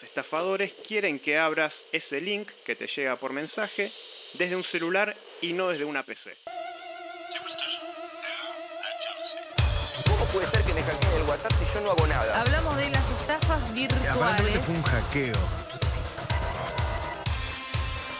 Los estafadores quieren que abras ese link que te llega por mensaje desde un celular y no desde una PC. ¿Cómo puede ser que me hackeen el WhatsApp si yo no hago nada? Hablamos de las estafas virtuales. fue un hackeo.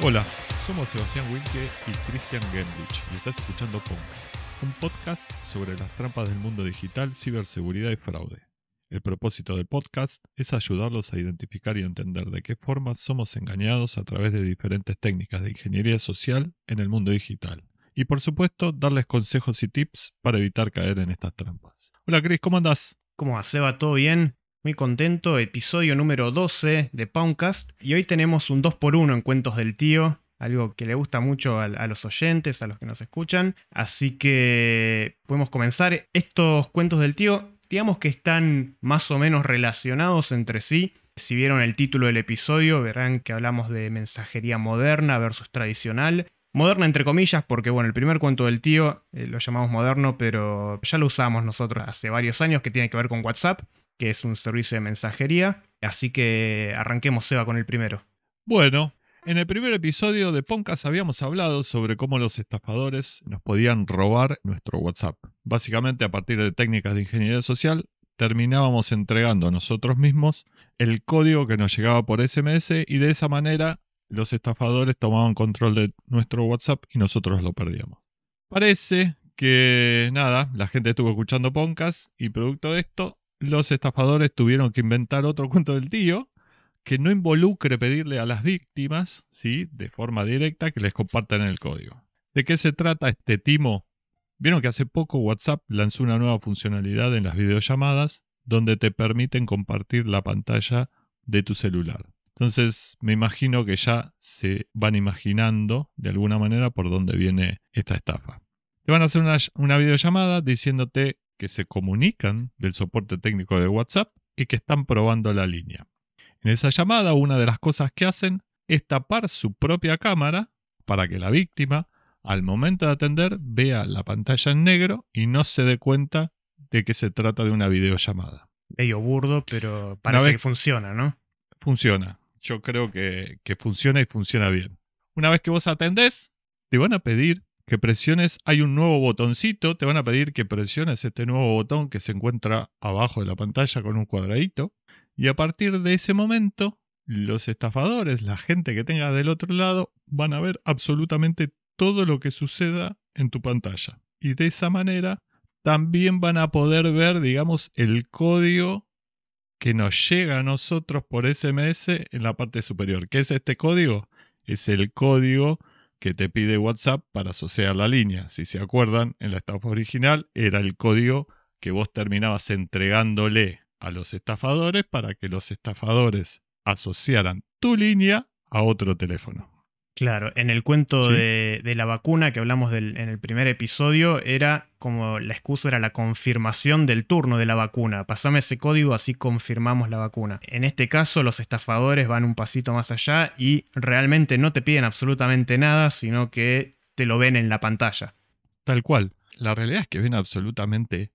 Hola, somos Sebastián Wilke y Christian Gendrich y estás escuchando Podcast, un podcast sobre las trampas del mundo digital, ciberseguridad y fraude. El propósito del podcast es ayudarlos a identificar y entender de qué forma somos engañados a través de diferentes técnicas de ingeniería social en el mundo digital. Y por supuesto, darles consejos y tips para evitar caer en estas trampas. Hola Chris, ¿cómo andás? ¿Cómo va, Seba? ¿Todo bien? Muy contento, episodio número 12 de Poundcast. Y hoy tenemos un 2x1 en Cuentos del Tío, algo que le gusta mucho a, a los oyentes, a los que nos escuchan. Así que podemos comenzar. Estos Cuentos del Tío, digamos que están más o menos relacionados entre sí. Si vieron el título del episodio, verán que hablamos de mensajería moderna versus tradicional. Moderna entre comillas, porque bueno, el primer cuento del tío eh, lo llamamos moderno, pero ya lo usamos nosotros hace varios años, que tiene que ver con WhatsApp, que es un servicio de mensajería. Así que arranquemos, Seba, con el primero. Bueno, en el primer episodio de Podcast habíamos hablado sobre cómo los estafadores nos podían robar nuestro WhatsApp. Básicamente a partir de técnicas de ingeniería social terminábamos entregando nosotros mismos el código que nos llegaba por SMS y de esa manera los estafadores tomaban control de nuestro WhatsApp y nosotros lo perdíamos. Parece que nada, la gente estuvo escuchando podcast y producto de esto los estafadores tuvieron que inventar otro cuento del tío que no involucre pedirle a las víctimas, ¿sí? de forma directa, que les compartan el código. ¿De qué se trata este timo? Vieron que hace poco WhatsApp lanzó una nueva funcionalidad en las videollamadas donde te permiten compartir la pantalla de tu celular. Entonces me imagino que ya se van imaginando de alguna manera por dónde viene esta estafa. Te van a hacer una, una videollamada diciéndote que se comunican del soporte técnico de WhatsApp y que están probando la línea. En esa llamada, una de las cosas que hacen es tapar su propia cámara para que la víctima, al momento de atender, vea la pantalla en negro y no se dé cuenta de que se trata de una videollamada. Medio burdo, pero parece vez- que funciona, ¿no? Funciona. Yo creo que, que funciona y funciona bien. Una vez que vos atendés, te van a pedir que presiones, hay un nuevo botoncito, te van a pedir que presiones este nuevo botón que se encuentra abajo de la pantalla con un cuadradito. Y a partir de ese momento, los estafadores, la gente que tenga del otro lado, van a ver absolutamente todo lo que suceda en tu pantalla. Y de esa manera también van a poder ver, digamos, el código que nos llega a nosotros por SMS en la parte superior. ¿Qué es este código? Es el código que te pide WhatsApp para asociar la línea. Si se acuerdan, en la estafa original era el código que vos terminabas entregándole a los estafadores para que los estafadores asociaran tu línea a otro teléfono. Claro, en el cuento Sí. de, de la vacuna que hablamos del- en el primer episodio, era como la excusa era la confirmación del turno de la vacuna. Pasame ese código, así confirmamos la vacuna. En este caso, los estafadores van un pasito más allá y realmente no te piden absolutamente nada, sino que te lo ven en la pantalla. Tal cual. La realidad es que ven absolutamente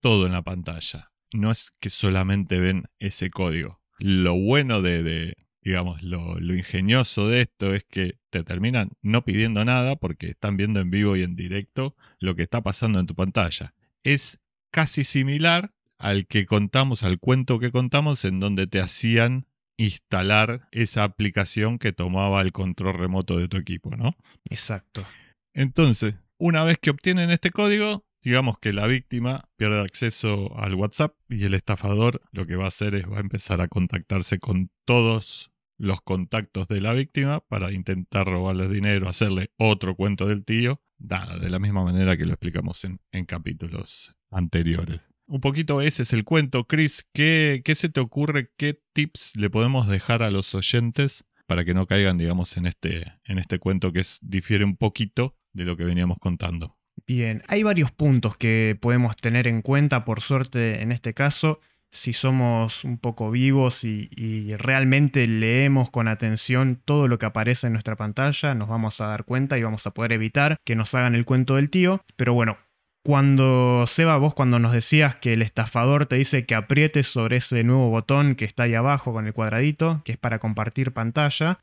todo en la pantalla. No es que solamente ven ese código. Lo bueno de, de, digamos, lo, lo ingenioso de esto es que te terminan no pidiendo nada porque están viendo en vivo y en directo lo que está pasando en tu pantalla. Es casi similar al que contamos, al cuento que contamos en donde te hacían instalar esa aplicación que tomaba el control remoto de tu equipo, ¿no? Exacto. Entonces, una vez que obtienen este código, digamos que la víctima pierde acceso al WhatsApp y el estafador lo que va a hacer es va a empezar a contactarse con todos los contactos de la víctima para intentar robarle dinero, hacerle otro cuento del tío, nada, de la misma manera que lo explicamos en, capítulos anteriores. Un poquito ese es el cuento. Chris, ¿qué, ¿qué se te ocurre? ¿Qué tips le podemos dejar a los oyentes para que no caigan, digamos, en este, en este cuento que difiere un poquito de lo que veníamos contando? Bien, hay varios puntos que podemos tener en cuenta, por suerte en este caso, si somos un poco vivos y, realmente leemos con atención todo lo que aparece en nuestra pantalla, nos vamos a dar cuenta y vamos a poder evitar que nos hagan el cuento del tío. Pero bueno, Cuando, Seba, vos cuando nos decías que el estafador te dice que aprietes sobre ese nuevo botón que está ahí abajo con el cuadradito, que es para compartir pantalla,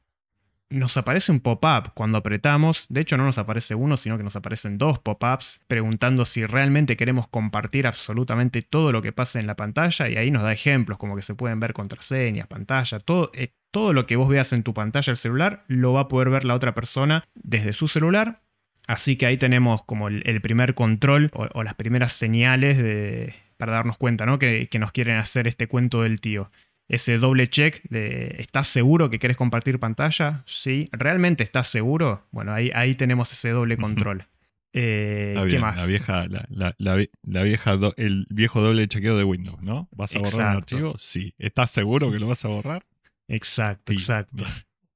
nos aparece un pop-up cuando apretamos. De hecho, no nos aparece uno, sino que nos aparecen dos pop-ups preguntando si realmente queremos compartir absolutamente todo lo que pasa en la pantalla. Y ahí nos da ejemplos, como que se pueden ver contraseñas, pantalla, todo, eh, todo lo que vos veas en tu pantalla del celular lo va a poder ver la otra persona desde su celular Así que ahí tenemos como el, primer control o, las primeras señales de, para darnos cuenta ¿no? que, nos quieren hacer este cuento del tío. Ese doble check de ¿estás seguro que quieres compartir pantalla? Sí. ¿Realmente estás seguro? Bueno, ahí, ahí tenemos ese doble control. Eh, ¿Qué más? La vieja, la, vieja el viejo doble chequeo de Windows, ¿no? ¿Vas a borrar un archivo? Sí. ¿Estás seguro que lo vas a borrar? Exacto, exacto.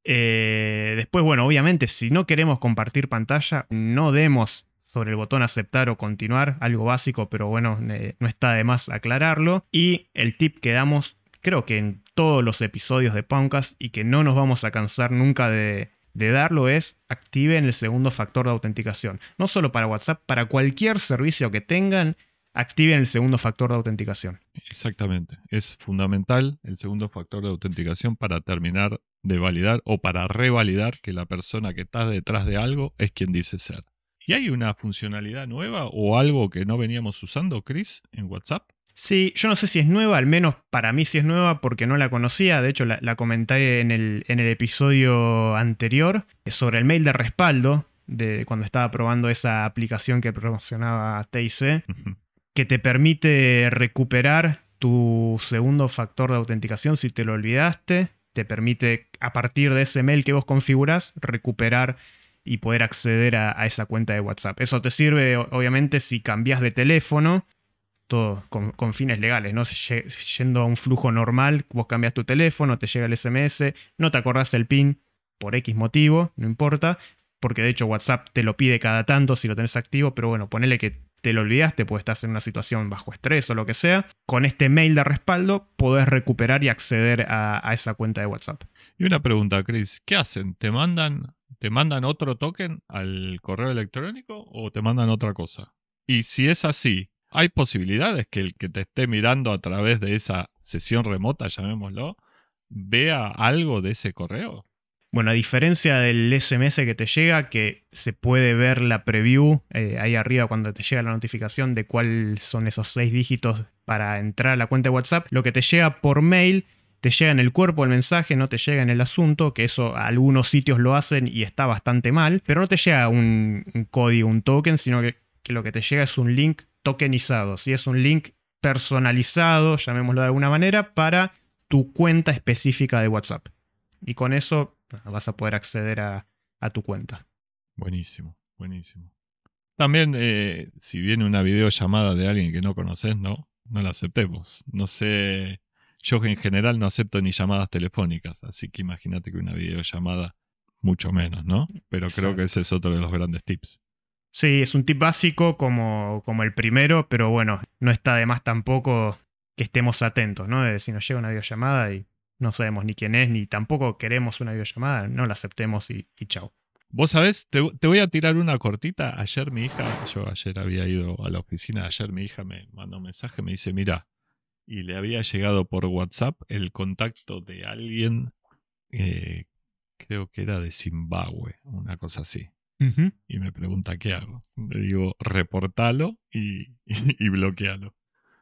Eh, después, bueno, obviamente, si no queremos compartir pantalla, no demos sobre el botón aceptar o continuar, algo básico, pero bueno, eh, no está de más aclararlo. Y el tip que damos, creo que en todos los episodios de Poundcast y que no nos vamos a cansar nunca de, de darlo es activen el segundo factor de autenticación. No solo para WhatsApp, para cualquier servicio que tengan, activen el segundo factor de autenticación. Exactamente. Es fundamental el segundo factor de autenticación para terminar de validar o para revalidar que la persona que está detrás de algo es quien dice ser. ¿Y hay una funcionalidad nueva o algo que no veníamos usando, Chris, en WhatsApp? Sí, yo no sé si es nueva, al menos para mí sí es nueva porque no la conocía, de hecho la, comenté en el, en el episodio anterior sobre el mail de respaldo, de cuando estaba probando esa aplicación que promocionaba TIC, que te permite recuperar tu segundo factor de autenticación si te lo olvidaste. Te permite, a partir de ese mail que vos configurás, recuperar y poder acceder a, esa cuenta de WhatsApp. Eso te sirve, obviamente, si cambias de teléfono, todo con, fines legales, ¿no? Yendo a un flujo normal, vos cambias tu teléfono, te llega el SMS, no te acordás el PIN por X motivo, no importa, porque de hecho WhatsApp te lo pide cada tanto si lo tenés activo, pero bueno, ponele que te lo olvidaste, pues estás en una situación bajo estrés o lo que sea, con este mail de respaldo podés recuperar y acceder a, esa cuenta de WhatsApp. Y una pregunta, Chris, ¿qué hacen? ¿Te mandan, ¿Te mandan otro token al correo electrónico o te mandan otra cosa? Y si es así, ¿hay posibilidades que el que te esté mirando a través de esa sesión remota, llamémoslo, vea algo de ese correo? Bueno, a diferencia del SMS que te llega, que se puede ver la preview eh, ahí arriba cuando te llega la notificación de cuáles son esos seis dígitos para entrar a la cuenta de WhatsApp, lo que te llega por mail te llega en el cuerpo el mensaje, no te llega en el asunto, que eso algunos sitios lo hacen y está bastante mal, pero no te llega un, código, un token, sino que, que, lo que te llega es un link tokenizado, si es un link personalizado, llamémoslo de alguna manera, para tu cuenta específica de WhatsApp. Y con eso vas a poder acceder a, tu cuenta. Buenísimo, buenísimo. También, eh, si viene una videollamada de alguien que no conoces, no, no la aceptemos. No sé, yo en general no acepto ni llamadas telefónicas, así que imagínate que una videollamada, mucho menos, ¿no? Pero creo que ese es otro de los grandes tips. Sí, es un tip básico como, como el primero, pero bueno, no está de más tampoco que estemos atentos, ¿no? Si nos llega una videollamada y no sabemos ni quién es, ni tampoco queremos una videollamada, no la aceptemos y, chao. Vos sabés, te, voy a tirar una cortita. Ayer mi hija, yo ayer había ido a la oficina, ayer mi hija me mandó un mensaje, me dice, mira, y le había llegado por WhatsApp el contacto de alguien, eh, creo que era de Zimbabue, una cosa así. Y me pregunta, ¿qué hago? Le digo, reportalo y, y bloquealo.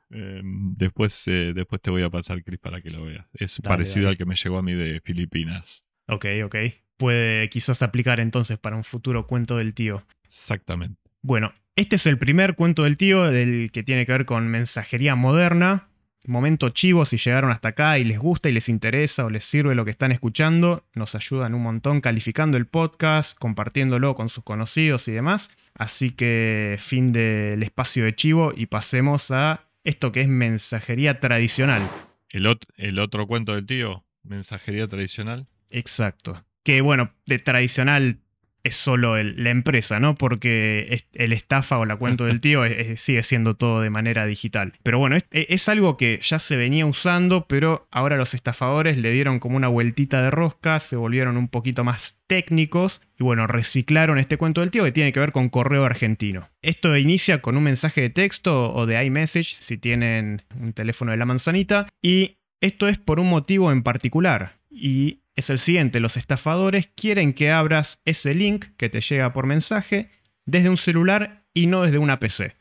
Em, después, eh, después te voy a pasar, Chris, para que lo veas. Es parecido al que me llegó a mí de Filipinas. Ok, ok. Puede quizás aplicar entonces para un futuro cuento del tío. Exactamente. Bueno, este es el primer cuento del tío del que tiene que ver con mensajería moderna. Momento chivo, si llegaron hasta acá y les gusta y les interesa o les sirve lo que están escuchando, nos ayudan un montón calificando el podcast, compartiéndolo con sus conocidos y demás. Así que fin del espacio de chivo y pasemos a esto que es mensajería tradicional. El, el otro cuento del tío, mensajería tradicional. Exacto. Que bueno, de tradicional es solo la empresa, ¿no? Porque el estafa o la cuenta del tío sigue siendo todo de manera digital. Pero bueno, es, es algo que ya se venía usando, pero ahora los estafadores le dieron como una vueltita de rosca, se volvieron un poquito más técnicos y bueno, reciclaron este cuento del tío que tiene que ver con correo argentino. Esto inicia con un mensaje de texto o de iMessage si tienen un teléfono de la manzanita y esto es por un motivo en particular y es el siguiente, los estafadores quieren que abras ese link que te llega por mensaje desde un celular y no desde una PC.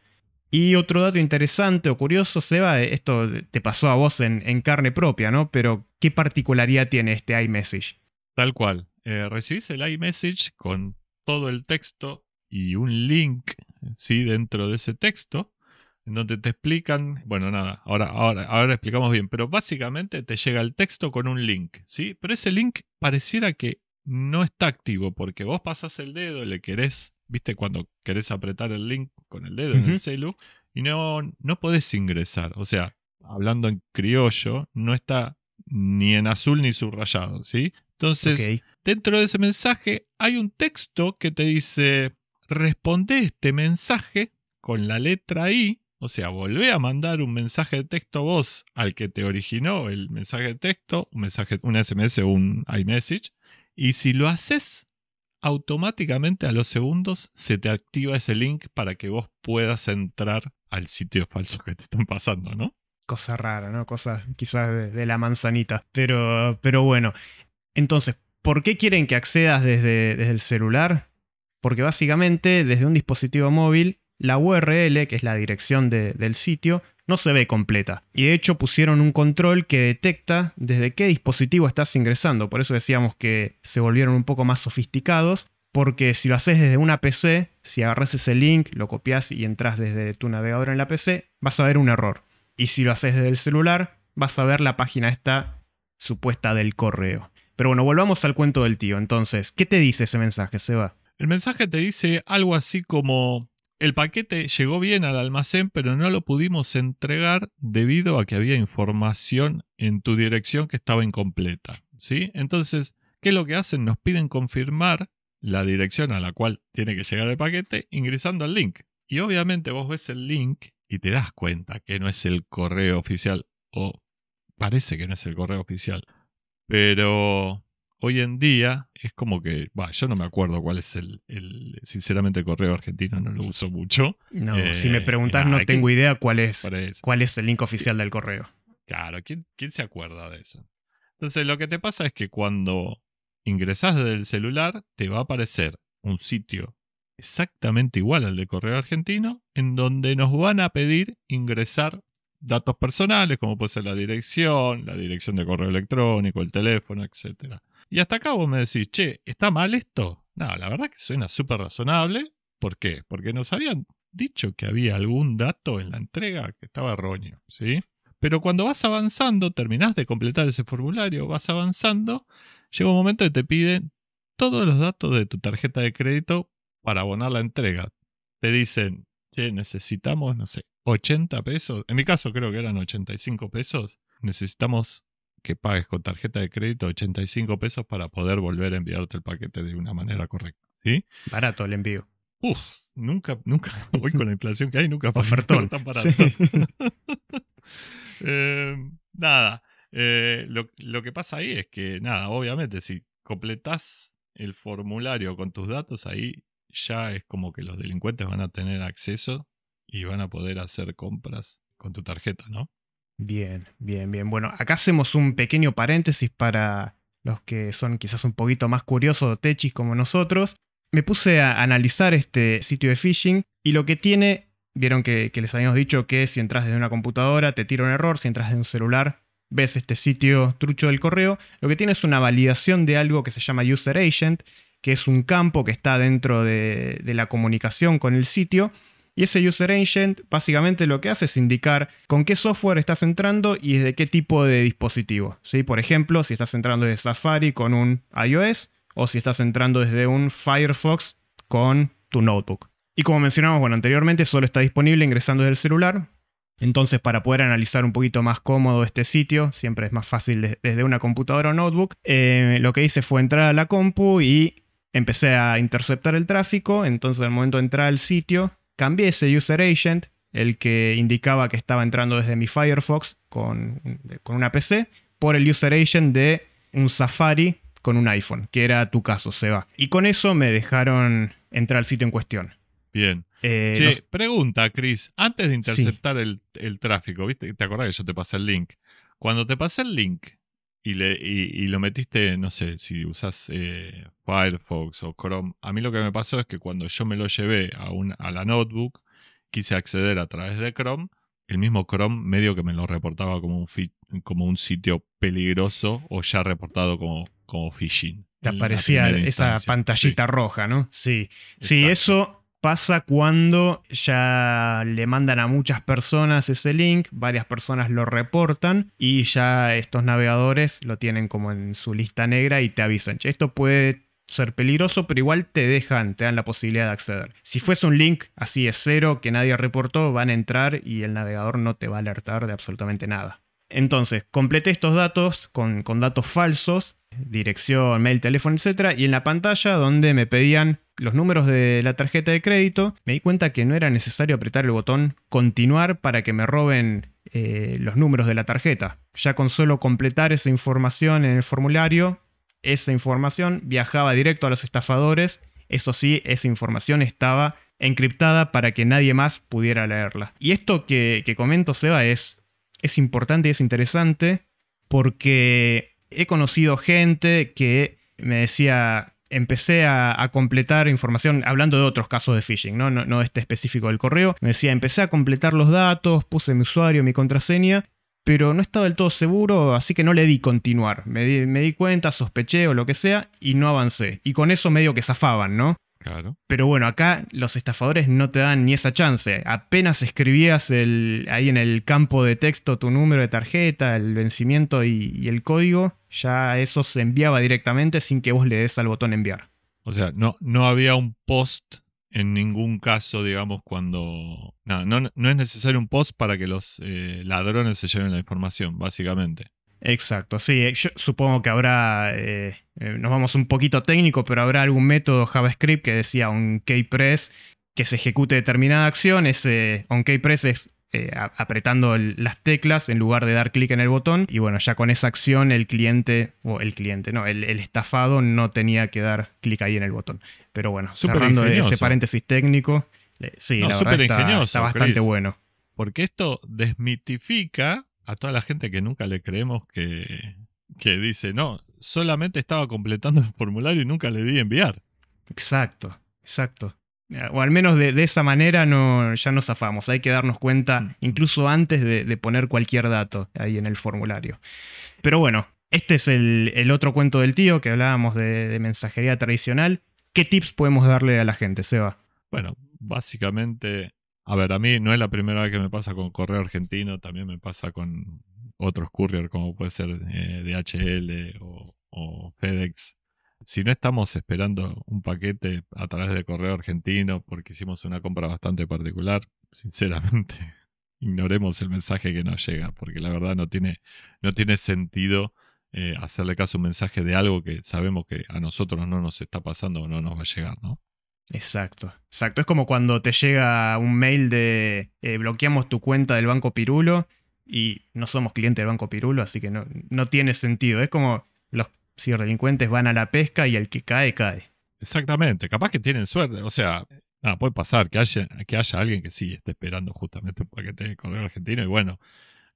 Y otro dato interesante o curioso, Seba, esto te pasó a vos en, carne propia, ¿no? Pero ¿qué particularidad tiene este iMessage? Tal cual. Eh, recibís el iMessage con todo el texto y un link, ¿sí? Dentro de ese texto, en donde te explican, bueno, nada, ahora, ahora, ahora explicamos bien, pero básicamente te llega el texto con un link, ¿sí? Pero ese link pareciera que no está activo, porque vos pasas el dedo, le querés, viste, cuando querés apretar el link con el dedo en el celu, y no, no podés ingresar. O sea, hablando en criollo, no está ni en azul ni subrayado, ¿sí? Entonces, dentro de ese mensaje hay un texto que te dice, responde este mensaje con la letra I, o sea, volvé a mandar un mensaje de texto vos al que te originó el mensaje de texto, un mensaje, un SMS o un iMessage, y si lo haces, automáticamente a los segundos se te activa ese link para que vos puedas entrar al sitio falso que te están pasando, ¿no? Cosa rara, ¿no? Cosas quizás de, de la manzanita. Pero, pero bueno. Entonces, ¿por qué quieren que accedas desde, desde el celular? Porque básicamente desde un dispositivo móvil, la URL, que es la dirección de- del sitio, no se ve completa. Y de hecho pusieron un control que detecta desde qué dispositivo estás ingresando. Por eso decíamos que se volvieron un poco más sofisticados. Porque si lo haces desde una PC, si agarras ese link, lo copias y entras desde tu navegador en la PC, vas a ver un error. Y si lo haces desde el celular, vas a ver la página esta supuesta del correo. Pero bueno, volvamos al cuento del tío. Entonces, ¿qué te dice ese mensaje, Seba? El mensaje te dice algo así como el paquete llegó bien al almacén, pero no lo pudimos entregar debido a que había información en tu dirección que estaba incompleta. ¿Sí? Entonces, ¿qué es lo que hacen? Nos piden confirmar la dirección a la cual tiene que llegar el paquete ingresando al link. Y obviamente vos ves el link y te das cuenta que no es el correo oficial o parece que no es el correo oficial. Pero hoy en día es como que, va, yo no me acuerdo cuál es el, el- sinceramente el correo argentino no lo uso mucho. No, Eh, si me preguntas, no que- tengo idea cuál es, cuál es el link oficial del correo. Claro, ¿quién, quién se acuerda de eso? Entonces lo que te pasa es que cuando ingresas desde el celular te va a aparecer un sitio exactamente igual al de correo argentino en donde nos van a pedir ingresar datos personales como puede ser la dirección, la dirección de correo electrónico, el teléfono, etc. Y hasta acá vos me decís, che, ¿está mal esto? No, la verdad que suena súper razonable. ¿Por qué? Porque nos habían dicho que había algún dato en la entrega que estaba erróneo, ¿sí? Pero cuando vas avanzando, terminás de completar ese formulario, vas avanzando, llega un momento que te piden todos los datos de tu tarjeta de crédito para abonar la entrega. Te dicen, che, necesitamos, no sé, 80 pesos. En mi caso creo que eran 85 pesos. Necesitamos que pagues con tarjeta de crédito 85 pesos para poder volver a enviarte el paquete de una manera correcta. ¿Sí? Barato el envío. Uf, nunca, nunca, hoy con la inflación que hay, nunca Ofertón. tan barato. Sí. Eh, nada, eh, lo, lo que pasa ahí es que, nada, obviamente, si completás el formulario con tus datos, ahí ya es como que los delincuentes van a tener acceso y van a poder hacer compras con tu tarjeta, ¿no? Bien, bien, bien. Bueno, acá hacemos un pequeño paréntesis para los que son quizás un poquito más curiosos o techis como nosotros. Me puse a analizar este sitio de phishing y lo que tiene, vieron que, les habíamos dicho que si entras desde una computadora te tira un error, si entras desde un celular ves este sitio trucho del correo, lo que tiene es una validación de algo que se llama User Agent, que es un campo que está dentro de, de la comunicación con el sitio y ese user agent básicamente lo que hace es indicar con qué software estás entrando y desde qué tipo de dispositivo. ¿sí? Por ejemplo, si estás entrando desde Safari con un iOS o si estás entrando desde un Firefox con tu notebook. Y como mencionamos bueno, anteriormente, solo está disponible ingresando desde el celular. Entonces, para poder analizar un poquito más cómodo este sitio, siempre es más fácil de- desde una computadora o notebook, eh, lo que hice fue entrar a la compu y empecé a interceptar el tráfico, entonces al momento de entrar al sitio, cambié ese user agent, el que indicaba que estaba entrando desde mi Firefox con, con una PC, por el user agent de un Safari con un iPhone, que era tu caso, Seba. Y con eso me dejaron entrar al sitio en cuestión. Bien. Eh, Che, no sé- pregunta, Chris. Antes de interceptar el, el tráfico, ¿viste? ¿Te acordás que yo te pasé el link? Cuando te pasé el link y, le, y, y lo metiste, no sé, si usas eh, Firefox o Chrome, a mí lo que me pasó es que cuando yo me lo llevé a, un, a la notebook, quise acceder a través de Chrome, el mismo Chrome medio que me lo reportaba como un, fi- como un sitio peligroso o ya reportado como, como phishing. te aparecía esa instancia. pantallita roja, ¿no? Sí. Sí, eso pasa cuando ya le mandan a muchas personas ese link, varias personas lo reportan y ya estos navegadores lo tienen como en su lista negra y te avisan, che, esto puede ser peligroso, pero igual te dejan, te dan la posibilidad de acceder. Si fuese un link así es cero que nadie reportó, van a entrar y el navegador no te va a alertar de absolutamente nada. Entonces, completé estos datos con, con datos falsos, dirección, mail, teléfono, etc. Y en la pantalla donde me pedían los números de la tarjeta de crédito, me di cuenta que no era necesario apretar el botón continuar para que me roben eh, los números de la tarjeta. Ya con solo completar esa información en el formulario, esa información viajaba directo a los estafadores. Eso sí, esa información estaba encriptada para que nadie más pudiera leerla. Y esto que, comento, Seba, es importante y es interesante porque he conocido gente que me decía, empecé a, completar información, hablando de otros casos de phishing, ¿no? No, no este específico del correo, me decía, empecé a completar los datos, puse mi usuario, mi contraseña, pero no estaba del todo seguro, así que no le di continuar. Me di, me di cuenta, sospeché o lo que sea, y no avancé. Y con eso medio que zafaban, ¿no? Claro. Pero bueno, acá los estafadores no te dan ni esa chance. Apenas escribías el, ahí en el campo de texto tu número de tarjeta, el vencimiento y, y el código, ya eso se enviaba directamente sin que vos le des al botón enviar. O sea, no, no había un post en ningún caso, digamos, cuando... No, no, no es necesario un post para que los eh, ladrones se lleven la información, básicamente. Exacto, sí, eh, yo supongo que habrá, eh, eh, nos vamos un poquito técnico, pero habrá algún método JavaScript que decía un keypress que se ejecute determinada acción, ese on keypress es eh, apretando el- las teclas en lugar de dar clic en el botón, y bueno, ya con esa acción el cliente, o el cliente, no, el, el estafado no tenía que dar clic ahí en el botón. Pero bueno, Súper cerrando ese ingenioso. paréntesis técnico, eh, sí, No, la súper verdad está, bastante Chris. bueno. Porque esto desmitifica a toda la gente que nunca le creemos que, que dice, no, solamente estaba completando el formulario y nunca le di enviar. Exacto, exacto. Eh, O al menos de, de esa manera no, ya nos zafamos. Hay que darnos cuenta incluso antes de, de poner cualquier dato ahí en el formulario. Pero bueno, este es el, el otro cuento del tío que hablábamos de, de mensajería tradicional. ¿Qué tips podemos darle a la gente, Seba? Bueno, básicamente, a ver, a mí no es la primera vez que me pasa con correo argentino, también me pasa con otros courier como puede ser eh, DHL o, FedEx. Si no estamos esperando un paquete a través de correo argentino porque hicimos una compra bastante particular, sinceramente, ignoremos el mensaje que nos llega, porque la verdad no tiene, no tiene sentido eh, hacerle caso a un mensaje de algo que sabemos que a nosotros no nos está pasando o no nos va a llegar, ¿no? Exacto, exacto. Es como cuando te llega un mail de eh, bloqueamos tu cuenta del Banco Pirulo y no somos clientes del Banco Pirulo, así que no, no tiene sentido. Es como los ciberdelincuentes van a la pesca y el que cae, cae. Exactamente, capaz que tienen suerte, o sea, nada, puede pasar que haya, que haya alguien que sí esté esperando justamente un paquete de correo argentino y bueno,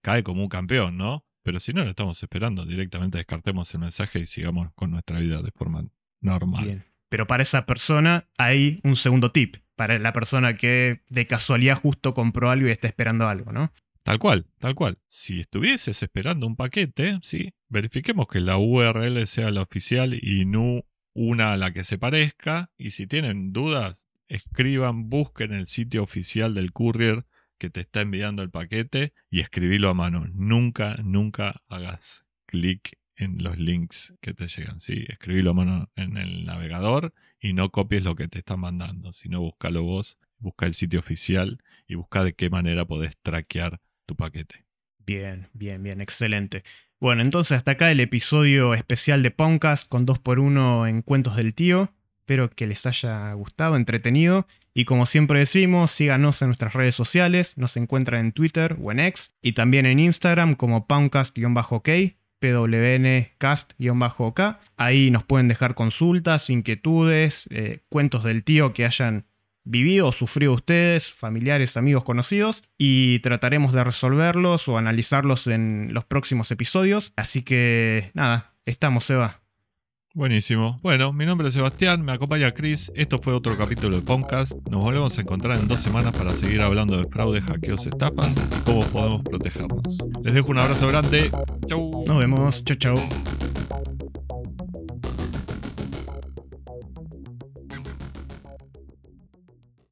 cae como un campeón, ¿no? Pero si no lo estamos esperando, directamente descartemos el mensaje y sigamos con nuestra vida de forma normal. Bien. Pero para esa persona hay un segundo tip. Para la persona que de casualidad justo compró algo y está esperando algo, ¿no? Tal cual, tal cual. Si estuvieses esperando un paquete, sí, verifiquemos que la URL sea la oficial y no una a la que se parezca. Y si tienen dudas, escriban, busquen el sitio oficial del courier que te está enviando el paquete y escribilo a mano. Nunca, nunca hagas clic en los links que te llegan, ¿sí? Escribilo a mano en el navegador y no copies lo que te están mandando, sino búscalo vos, busca el sitio oficial y busca de qué manera podés traquear tu paquete. Bien, bien, bien, excelente. Bueno, entonces hasta acá el episodio especial de Podcast con 2x1 en Cuentos del Tío. Espero que les haya gustado, entretenido. Y como siempre decimos, síganos en nuestras redes sociales. Nos encuentran en Twitter o en X. Y también en Instagram como poundcast-ok. PWNcast-ok. Ahí nos pueden dejar consultas, inquietudes, eh, cuentos del tío que hayan vivido o sufrido ustedes, familiares, amigos, conocidos, y trataremos de resolverlos o analizarlos en los próximos episodios. Así que nada, estamos, Eva. Buenísimo. Bueno, mi nombre es Sebastián, me acompaña Chris. Esto fue otro capítulo de podcast. Nos volvemos a encontrar en dos semanas para seguir hablando de fraudes, hackeos, estafas y cómo podemos protegernos. Les dejo un abrazo grande. Chau. Nos vemos. Chau, chau.